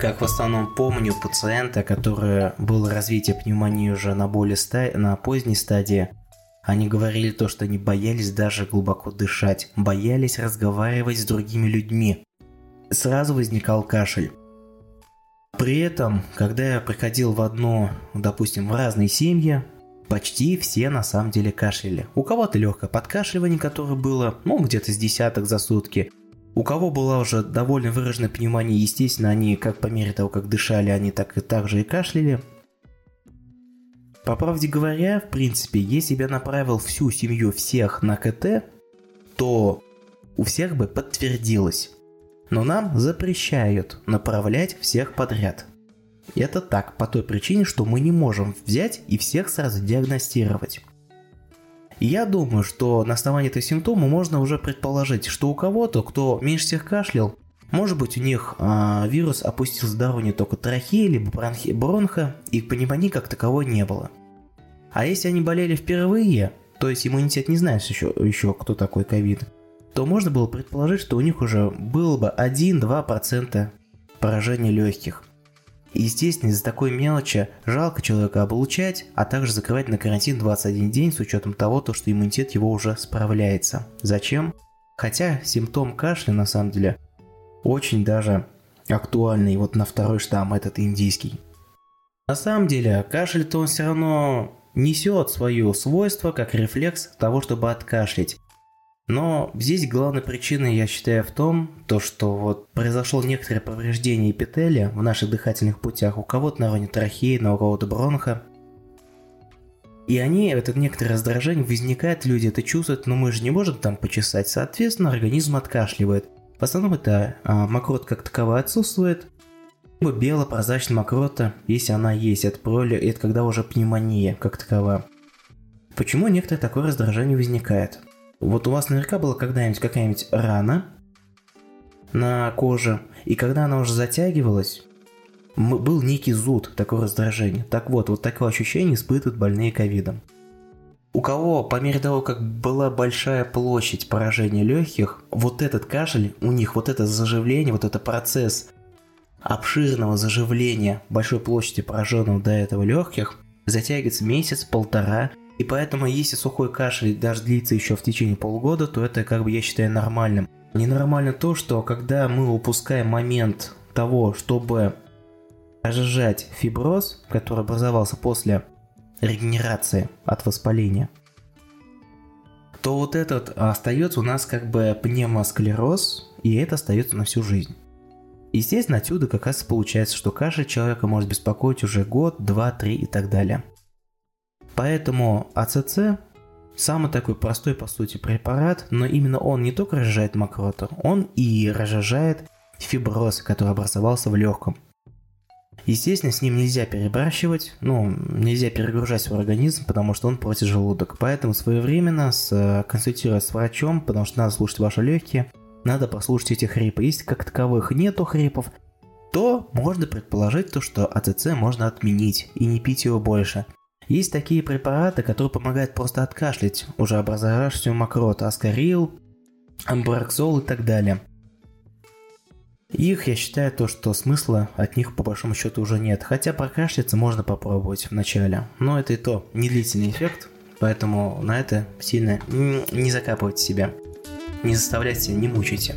Как в основном помню пациента, который был развитие пневмонии уже на более ста... на поздней стадии, они говорили то, что они боялись даже глубоко дышать, боялись разговаривать с другими людьми. Сразу возникал кашель. При этом, когда я приходил в одно, допустим, в разные семьи, почти все на самом деле кашляли. У кого-то легкое подкашливание, которое было, ну, где-то с десяток за сутки. У кого была уже довольно выраженная пневмония, естественно, они как по мере того, как дышали, они так и так же и кашляли. По правде говоря, в принципе, если бы я направил всю семью всех на КТ, то у всех бы подтвердилось. Но нам запрещают направлять всех подряд. Это так, по той причине, что мы не можем взять и всех сразу диагностировать. Я думаю, что на основании этого симптома можно уже предположить, что у кого-то, кто меньше всех кашлял, может быть, у них а, вирус опустил здоровье не только трахеи, либо бронхи, бронха, и пневмонии как таковой не было. А если они болели впервые, то есть иммунитет не знает еще, еще кто такой ковид, то можно было предположить, что у них уже было бы 1-2% поражения легких. И естественно, из-за такой мелочи жалко человека облучать, а также закрывать на карантин 21 день с учетом того, то, что иммунитет его уже справляется. Зачем? Хотя симптом кашля на самом деле очень даже актуальный вот на второй штамм, этот индийский. На самом деле, кашель-то он все равно несет свое свойство как рефлекс того, чтобы откашлять. Но здесь главная причина, я считаю, в том, то, что вот произошло некоторое повреждение эпителия в наших дыхательных путях, у кого-то на уровне трахеи, на у кого-то бронха. И они, это некоторое раздражение возникает, люди это чувствуют, но мы же не можем там почесать, соответственно, организм откашливает. В основном это а, мокрот как таковая отсутствует, либо белопрозрачная мокрота, если она есть, это проли, это когда уже пневмония как таковая. Почему некоторое такое раздражение возникает? Вот у вас наверняка была когда-нибудь какая-нибудь рана на коже, и когда она уже затягивалась, был некий зуд, такое раздражение. Так вот, вот такое ощущение испытывают больные ковидом. У кого по мере того, как была большая площадь поражения легких, вот этот кашель, у них вот это заживление, вот этот процесс обширного заживления большой площади пораженного до этого легких затягивается месяц-полтора, и поэтому, если сухой кашель даже длится еще в течение полгода, то это, как бы, я считаю, нормальным. Ненормально то, что когда мы упускаем момент того, чтобы разжижать фиброз, который образовался после регенерации от воспаления, то вот этот остается у нас как бы пневмосклероз, и это остается на всю жизнь. Естественно, отсюда как раз получается, что кашель человека может беспокоить уже год, два, три и так далее. Поэтому АЦЦ самый такой простой по сути препарат, но именно он не только разжижает мокроту, он и разжижает фиброз, который образовался в легком. Естественно, с ним нельзя перебарщивать, ну, нельзя перегружать свой организм, потому что он портит желудок. Поэтому своевременно с, консультируясь с врачом, потому что надо слушать ваши легкие, надо послушать эти хрипы. Если как таковых нету хрипов, то можно предположить то, что АЦЦ можно отменить и не пить его больше – есть такие препараты, которые помогают просто откашлять уже образовавшуюся мокроту, аскарил, амбараксол и так далее. Их я считаю то, что смысла от них по большому счету уже нет. Хотя прокашляться можно попробовать в начале. Но это и то не длительный эффект, поэтому на это сильно не закапывайте себя. Не заставляйте, не мучайте.